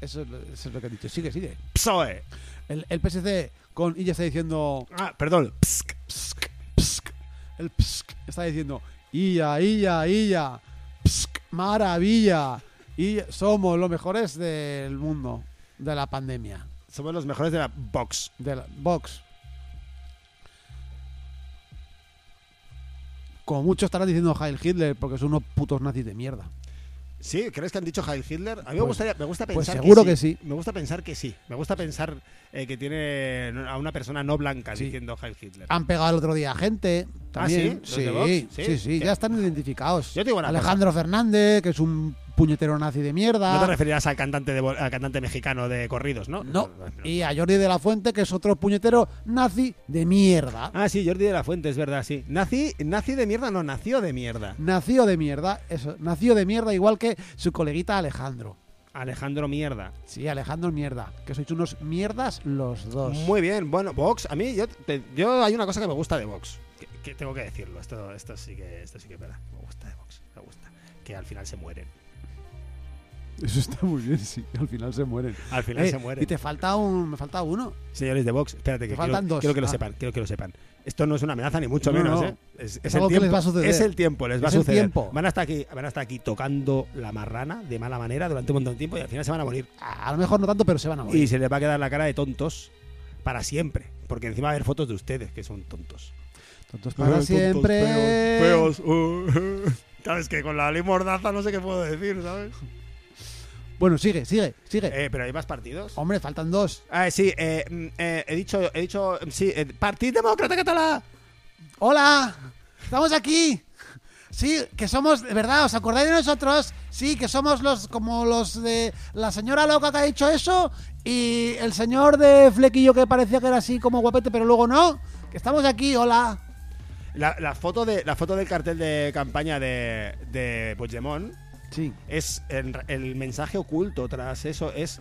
Eso es lo, eso es lo que ha dicho. Sigue, sigue. PSOE. El, el PSC con ella está diciendo, Ah, perdón. Psk. psk, psk. El psk está diciendo, Illa, Illa, Illa, psk, maravilla. Y somos los mejores del mundo, de la pandemia. Somos los mejores de la box. de la Vox. Como muchos estarán diciendo Heil Hitler porque son unos putos nazis de mierda. ¿Sí? ¿Crees que han dicho Heil Hitler? A mí me, Pues- gustaría, me gusta pues pensar seguro que, que sí. sí. Me gusta pensar que sí. Me gusta pensar eh, que tiene a una persona no blanca Sí. diciendo Heil Hitler. Han pegado el otro día a gente también. ¿sí? ¿Los de Vox? sí, Sí. sí, sí, ya están identificados. Yo te digo Alejandro Fernández, que es un puñetero nazi de mierda. No te referirás al cantante, de, al cantante mexicano de corridos, ¿no? No. Y a Jordi de la Fuente, que es otro puñetero nazi de mierda. Ah, sí, Jordi de la Fuente, es verdad, sí. Nazi, nazi de mierda, no, nació de mierda. Nació de mierda, eso, nació de mierda igual que su coleguita Alejandro. Alejandro Mierda. Sí, Alejandro mierda. Que sois unos mierdas los dos. Muy bien, bueno, Vox, a mí, yo, te- yo hay una cosa que me gusta de Vox. Que, que tengo que decirlo, esto, esto sí que esto sí que es verdad. Me gusta de Vox, me gusta. Que al final se mueren. Eso está muy bien, sí. Al final se mueren. Al final Eh, se mueren. Y te falta un. Me falta uno. Señores de Vox, espérate que Te quiero, faltan dos. quiero que lo Ah. sepan, quiero que lo sepan. Esto no es una amenaza ni mucho No, menos, no. ¿eh? Es, Es es algo el les tiempo. va a suceder. Es el tiempo, les va Es a el suceder. tiempo. Van a estar aquí, van a estar aquí tocando la marrana de mala manera durante un montón de tiempo y al final se van a morir. A lo mejor no tanto, pero se van a morir. Y se les va a quedar la cara de tontos para siempre, porque encima va a haber fotos de ustedes que son tontos. Tontos para Tontos, siempre. feos, feos, uh. Sabes que con la ley mordaza no sé qué puedo decir, ¿sabes? Bueno, sigue, sigue, sigue. Eh, pero hay más partidos. Hombre, faltan dos. Ah, sí, eh, mm, eh, he dicho, he dicho, sí, eh, Partido Demócrata Catalá. ¡Hola! ¡Estamos aquí! Sí, que somos, de verdad, ¿os acordáis de nosotros? Sí, que somos los, como los de la señora loca que ha dicho eso y el señor de flequillo que parecía que era así como guapete, pero luego no. Que estamos aquí, hola. La, la foto de la foto del cartel de campaña de, de Puigdemont Sí. es el, el mensaje oculto tras eso es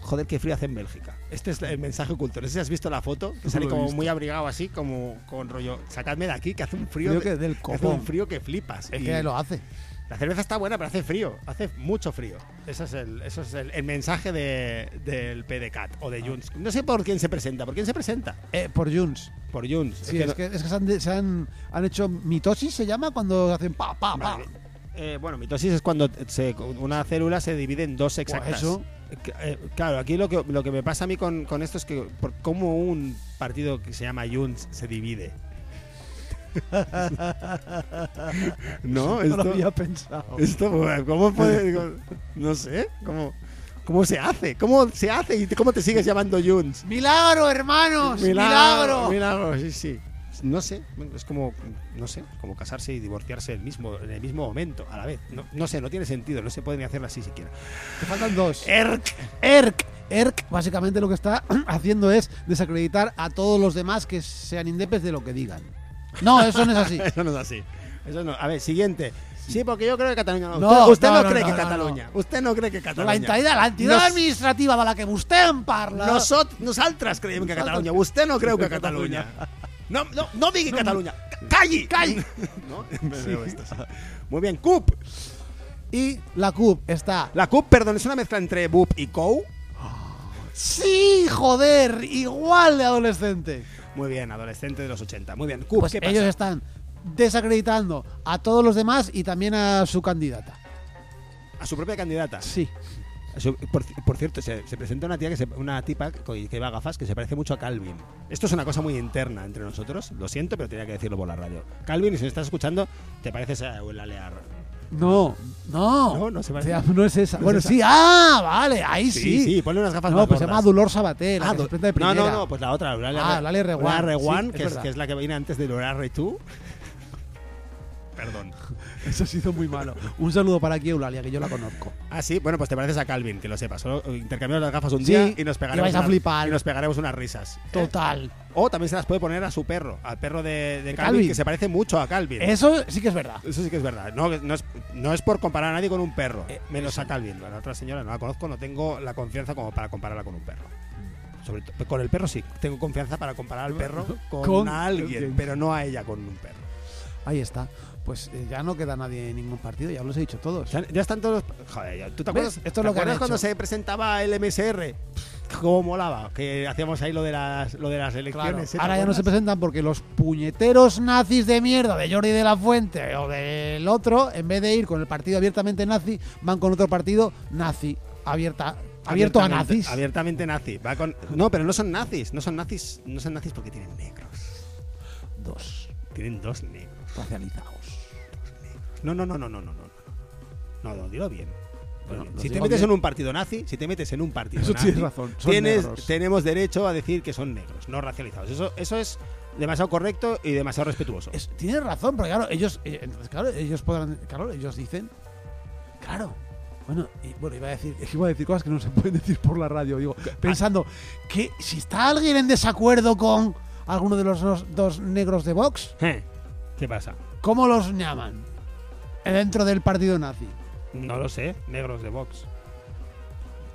joder qué frío hace en Bélgica. Este es el mensaje oculto. No sé si has visto la foto, que sale como muy abrigado así, como con rollo, sacadme de aquí que hace un frío, de- que del hace un frío que flipas. Es Y que lo hace. La cerveza está buena, pero hace frío, hace mucho frío. Ese es el, eso es el, el mensaje de, del PDCAT o Ah. de Junts. No sé por quién se presenta, ¿por quién se presenta? Eh, por Junts. Por Junts. Sí, es que, es que se, han, se han, han hecho mitosis, se llama, cuando hacen pa, pa, pa. Vale. Eh, bueno, mitosis es cuando se- una célula se divide en dos exactas. eso. Eh, claro, aquí lo que, lo que me pasa a mí con, con esto es que por cómo un partido que se llama Junts se divide. no, No esto, lo había pensado. esto, ¿cómo puede? No sé, ¿cómo, ¿cómo se hace? ¿Cómo se hace y cómo te sigues llamando Junts? ¡Milagro, hermanos! ¡Milagro! Milagro, sí, sí. No sé, es como, no sé, como casarse y divorciarse el mismo, en el mismo momento, a la vez. No, no sé, no tiene sentido, no se puede ni hacerlo así siquiera. Te faltan dos. Erk. ERC. ERC básicamente lo que está haciendo es desacreditar a todos los demás que sean indepes de lo que digan. No, eso no es así. Eso no es así. Eso no. A ver, siguiente. Sí, porque yo creo que Cataluña no. No, usted no, no, cree que Cataluña. Usted no cree que Cataluña. la entidad, la entidad Nos- administrativa de la que usted en parla. Nosotros, nosaltres creiem que Catalunya. Vostè no creu que Catalunya. No, no, no digui Catalunya. Calli. Calli. ¿No? Sí. Muy bien, CUP. Y la CUP está. La CUP, perdón, es una mezcla entre BUP y COU. Sí, joder, igual de adolescente. Muy bien, adolescente de los 80. Muy bien, CUP, Pues ¿qué pasa? ellos están desacreditando a todos los demás y también a su candidata. A su propia candidata. Sí. Por, por cierto, se, se presenta una tía que se- una tipa que lleva gafas que se parece mucho a Calvin. Esto es una cosa muy interna entre nosotros. Lo siento, pero tenía que decirlo por la radio. Calvin, si me estás escuchando, te pareces a Eulalia Lear. No, no. No, no se parece. O sea, no es esa. No es bueno, esa. sí, ah, vale, ahí sí. Sí, sí, ponle unas gafas No, más pues se llama. Dolor Sabaté, la Ah, do- no, no, no, pues la otra, Ah, Eulalia Reguant, Eulalia Reguant, sí, que, es que la que viene antes de Eulalia Retú. Perdón. Eso se hizo muy malo. Un saludo para aquí, Eulalia, que yo la conozco. Ah, sí, bueno, pues te pareces a Calvin, que lo sepas. Solo intercambiamos las gafas un Sí, día y nos y pegaremos, vais a unas- flipar. y nos pegaremos unas risas. ¿eh? Total. O también se las puede poner a su perro, al perro de, de Calvin, Calvin. que se parece mucho a Calvin. Eso sí que es verdad. Eso sí que es verdad. No, no, es, no es por comparar a nadie con un perro, Eh, menos a Calvin. La otra señora no la conozco, no tengo la confianza como para compararla con un perro. Sobre con el perro sí, tengo confianza para comparar al perro con, Con alguien, alguien. pero no a ella con un perro. Ahí está. Pues eh, ya no queda nadie en ningún partido, ya os los he dicho todos. Ya, ya están todos. Joder, ya- ¿tú te ¿Ves? acuerdas, Esto es ¿te lo que han acuerdas cuando se presentaba el MSR? ¿Cómo molaba? Que hacíamos ahí lo de las, lo de las Claro, elecciones. ¿eh? ¿Te ahora ya no se acuerdas? presentan porque los puñeteros nazis de mierda de Jordi de la Fuente o del otro, en vez de ir con el partido abiertamente nazi, van con otro partido nazi, abierta, abierto a Abiertamente- nazis. Abiertamente nazi. Va con, no, pero no son nazis. No son nazis. No son nazis porque tienen negros. Dos Tienen dos negros. Racializados. No, no, no, no, no, no, no. No, no, dilo bien. Bueno, si te metes bien. en un partido nazi, si te metes en un partido Eso nazi, tienes razón, son tienes- negros. tenemos derecho a decir que son negros, no racializados. Eso, eso es demasiado correcto y demasiado respetuoso. Es- tienes razón, porque claro, ellos, eh, claro, ellos podrán, claro, ellos dicen, claro. Bueno, y, bueno, iba a decir, iba a decir cosas que no se pueden decir por la radio, digo, pensando que si está alguien en desacuerdo con alguno de los dos, dos negros de Vox, Eh, ¿Qué pasa? ¿cómo los llaman? Dentro del partido nazi. No lo sé, negros de Vox.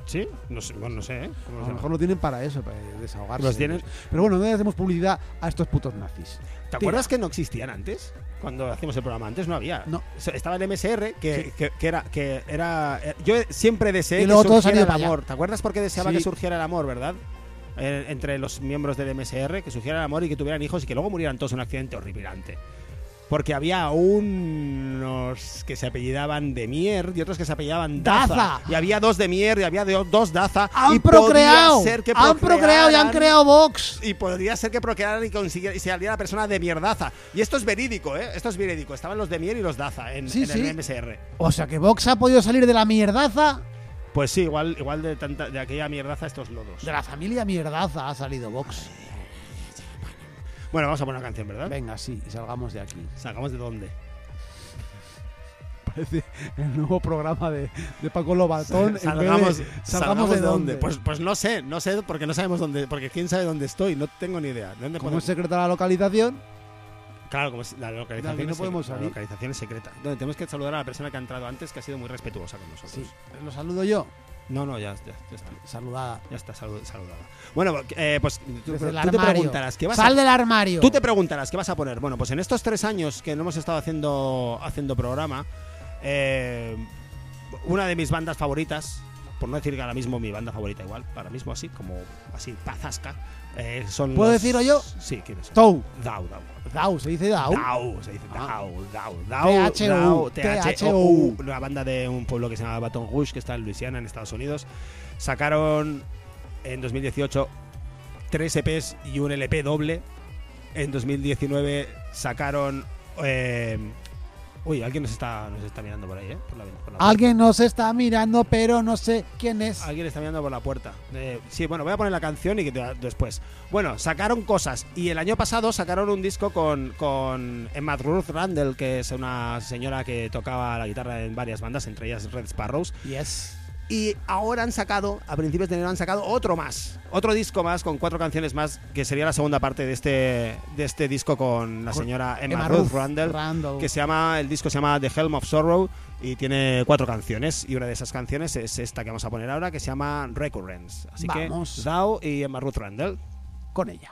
¿Sí? No sé, bueno, no sé, ¿eh? ¿Cómo A lo mejor lo tienen para eso, para desahogarse. Los tienen- ellos. Pero bueno, no le hacemos publicidad a estos putos nazis. ¿Te acuerdas que no existían antes? Cuando hacíamos el programa, antes no había. No. Estaba el MSR, que, Sí. que, que era. Que era eh, yo siempre deseé Y que luego han surgiera el allá. amor. ¿Te acuerdas por qué deseaba Sí. que surgiera el amor, verdad? Eh, entre los miembros del MSR, que surgiera el amor y que tuvieran hijos y que luego murieran todos en un accidente horripilante. Porque había unos que se apellidaban de Mier y otros que se apellidaban Daza. Daza. Y había dos de Mier y había de- dos Daza. ¡Han y procreado! ser que ¡Han procreado y han creado Vox! y podría ser que procrearan y, consiguiera- y se saliera la persona de mierdaza. Y esto es verídico, ¿eh? Esto es verídico. Estaban los de mier y los daza en, Sí, en sí. el MSR. O sea que Vox ha podido salir de la mierdaza. Pues sí, igual, igual de, tanta, de aquella mierdaza estos lodos. De la familia mierdaza ha salido Vox. Bueno, vamos a poner una canción, ¿verdad? Venga, sí, y salgamos de aquí. ¿Sacamos de dónde? Parece el nuevo programa de, de Paco Lobatón. vez de Salgamos, salgamos, salgamos de dónde. Pues, pues no sé, no sé, porque no sabemos dónde, porque quién sabe dónde estoy, no tengo ni idea. ¿Dónde como podemos- es secreta la localización, Claro, como la localización, no es, podemos la localización es secreta. Donde tenemos que saludar a la persona que ha entrado antes, que ha sido muy respetuosa con nosotros. sí, lo saludo yo. No, no, ya, ya, ya está. Saludada. Ya está salu- saludada. Bueno, eh, pues tú, te preguntarás, ¿qué vas Sal a del armario. Tú te preguntarás, ¿qué vas a poner? Bueno, pues en estos tres años que no hemos estado haciendo, haciendo programa, eh, una de mis bandas favoritas, por no decir que ahora mismo mi banda favorita igual, ahora mismo así, como así, pazasca, eh, son ¿Puedo los- decirlo yo? Sí, ¿quiénes son? Tou. Dau, Dau. Dau, se dice Dau. Dau, se dice. Dau, Dau, Dau, THU, THU, una banda de un pueblo que se llama Baton Rouge, que está en Luisiana, en Estados Unidos. Sacaron en 2018 tres EPs y un LP doble. En 2019 sacaron... eh, uy, alguien nos está, nos está mirando por ahí, ¿eh? Por la, por la Alguien nos está mirando, pero no sé quién es. Alguien está mirando por la puerta. Eh, sí, bueno, voy a poner la canción y que te- después. Bueno, sacaron cosas. Y el año pasado sacaron un disco con, con Emma Ruth Randall, que es una señora que tocaba la guitarra en varias bandas, entre ellas Red Sparrows. Yes. Y ahora han sacado, a principios de enero han sacado otro más. Otro disco más con cuatro canciones más, que sería la segunda parte de este, de este disco con la señora Emma, Emma Ruth Ruth Randall Randall. que se llama el disco se llama The Helm of Sorrow y tiene cuatro canciones y una de esas canciones es esta que vamos a poner ahora que se llama Recurrence así Vamos. que Dow y Emma Ruth Randall Con ella.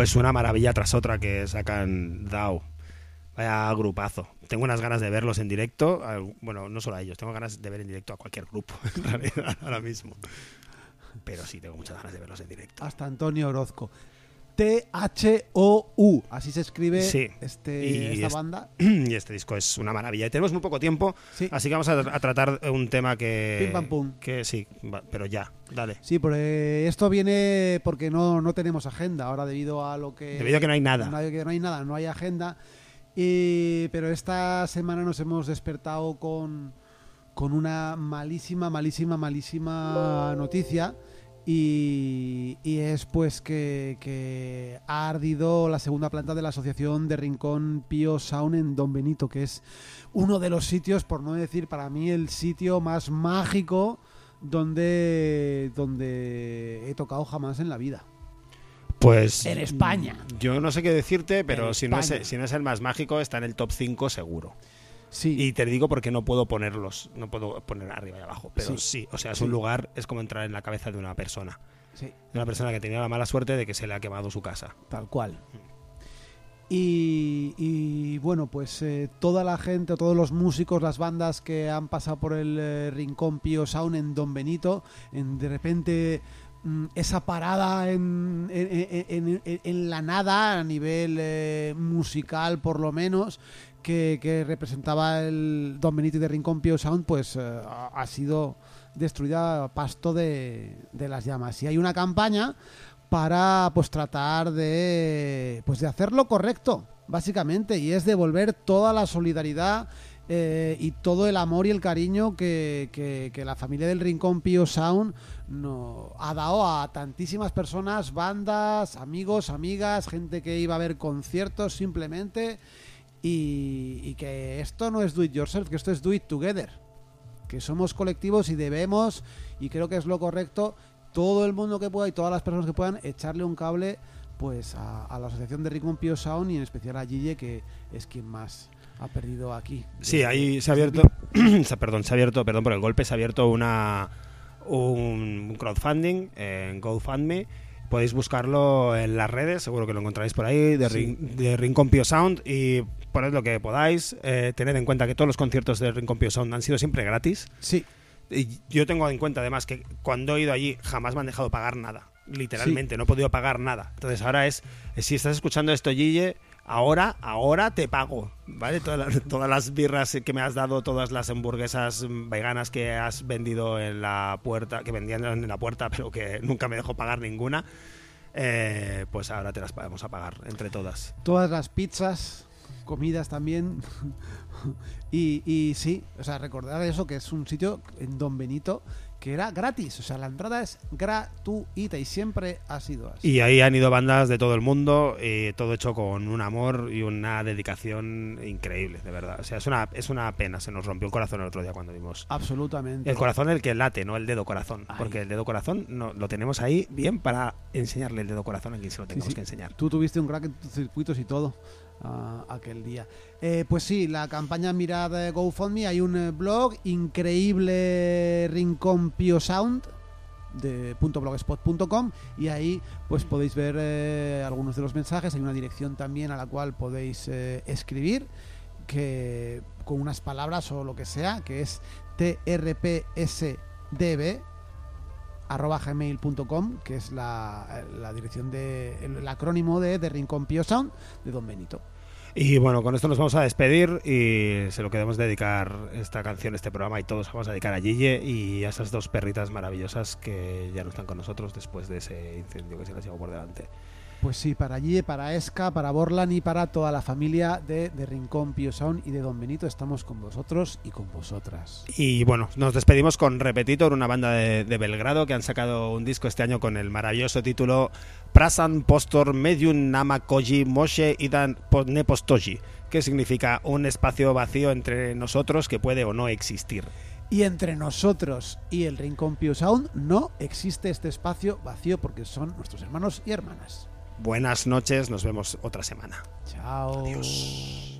Pues una maravilla tras otra que sacan DAO. Vaya grupazo. Tengo unas ganas de verlos en directo. Bueno, no solo a ellos, tengo ganas de ver en directo a cualquier grupo, ahora mismo. Pero sí, tengo muchas ganas de verlos en directo. Hasta Antonio Orozco. T-H-O-U. Así se escribe Sí. este, Y esta es- banda. y este disco es una maravilla. Y tenemos muy poco tiempo, Sí. así que vamos a, a tratar un tema que. Pim, pam, pum. Que sí, va, pero ya, dale. Sí, porque esto viene porque no, no tenemos agenda ahora debido a lo que... Debido a que no hay nada. No hay, que no hay nada, no hay agenda. Y- pero esta semana nos hemos despertado con, con una malísima, malísima, malísima noticia. Y, y es pues que, que ha ardido la segunda planta de la Asociación de Rincón Pío Sound en Don Benito, que es uno de los sitios, por no decir para mí, el sitio más mágico donde, donde he tocado jamás en la vida. Pues. En España. Yo no sé qué decirte, pero si no, es, si no es el más mágico, está en el top 5 seguro. Sí. Y te digo porque no puedo ponerlos, no puedo poner arriba y abajo. Pero Sí. sí, o sea, es Sí. un lugar, es como entrar en la cabeza de una persona. sí. De una persona que tenía la mala suerte de que se le ha quemado su casa. Tal cual. Y, y, bueno, pues eh, toda la gente, todos los músicos, las bandas que han pasado por el eh, Rincón Pío Sound en Don Benito, en, de repente mm, esa parada en, en- en- en- en la nada, a nivel eh, musical por lo menos, que, representaba el Don Benito y de Rincón Pío Sound, pues eh, ha, sido destruida pasto de, de las llamas. Y hay una campaña para pues tratar de pues de hacer lo correcto básicamente y es devolver toda la solidaridad eh, y todo el amor y el cariño que, que- que la familia del Rincón Pío Sound no, ha dado a tantísimas personas, bandas, amigos, amigas, gente que iba a ver conciertos simplemente y, y que esto no es do it yourself, que esto es do it together que somos colectivos y debemos, y creo que es lo correcto, todo el mundo que pueda y todas las personas que puedan echarle un cable pues a, a la asociación de Rincón Pío Sound y en especial a Gille que es quien más ha perdido aquí. Sí, ahí se ha abierto, perdón, se ha abierto, perdón por el golpe, se ha abierto una un crowdfunding en GoFundMe. Podéis buscarlo en las redes, seguro que lo encontraréis por ahí, de, Sí. Rin- de Rincón Sound y poned lo que podáis. Eh, tened en cuenta que todos los conciertos de Rincón Pío Sound han sido siempre gratis. Sí, Y yo tengo en cuenta además que cuando he ido allí jamás me han dejado pagar nada. Literalmente, no he podido pagar nada. Entonces ahora es, si estás escuchando esto, Gille, ahora, ahora te pago. ¿Vale? Todas las, todas las birras que me has dado, todas las hamburguesas veganas que has vendido en la puerta, que vendían en la puerta, pero que nunca me dejó pagar ninguna. eh, pues ahora te las vamos a pagar entre todas. todas las pizzas, comidas también. y, y sí, o sea, recordar eso que es un sitio en Don Benito que era gratis, o sea, la entrada es gratuita y siempre ha sido así. Y ahí han ido bandas de todo el mundo, y todo hecho con un amor y una dedicación increíble, de verdad. O sea, es una, es una pena, se nos rompió el corazón el otro día cuando vimos. Absolutamente. El corazón el que late, no el dedo corazón. Ay. Porque el dedo corazón no, lo tenemos ahí bien para enseñarle el dedo corazón a quien se lo Sí, tengamos sí. que enseñar. Tú tuviste un crack en tus circuitos y todo ah, aquel día. Eh, pues sí, la campaña Mirad eh, GoFundMe, hay un eh, blog increíble Rincón Pio Sound de .blogspot.com y ahí pues podéis ver algunos de los mensajes, hay una dirección también a la cual podéis escribir que con unas palabras o lo que sea, que es trpsdb gmail.com que es la, la dirección de el, acrónimo de, de Rincón Sound de Don Benito Y bueno, con esto nos vamos a despedir y se lo queremos dedicar esta canción, este programa y todos vamos a dedicar a Gille y a esas dos perritas maravillosas que ya no están con nosotros después de ese incendio que se les llevó por delante. Pues sí, para allí, para Esca, para Borlan y para toda la familia de, de Rincón Pío Sound y de Don Benito estamos con vosotros y con vosotras Y bueno, nos despedimos con Repetitor, una banda de, de Belgrado que han sacado un disco este año con el maravilloso título Prasan Postor Medium Nama Koji Moshe Idan Po- Nepostoji, que significa un espacio vacío entre nosotros que puede o no existir. y entre nosotros y el Rincón Pío Sound no existe este espacio vacío porque son nuestros hermanos y hermanas Buenas noches, nos vemos otra semana. chao Adiós.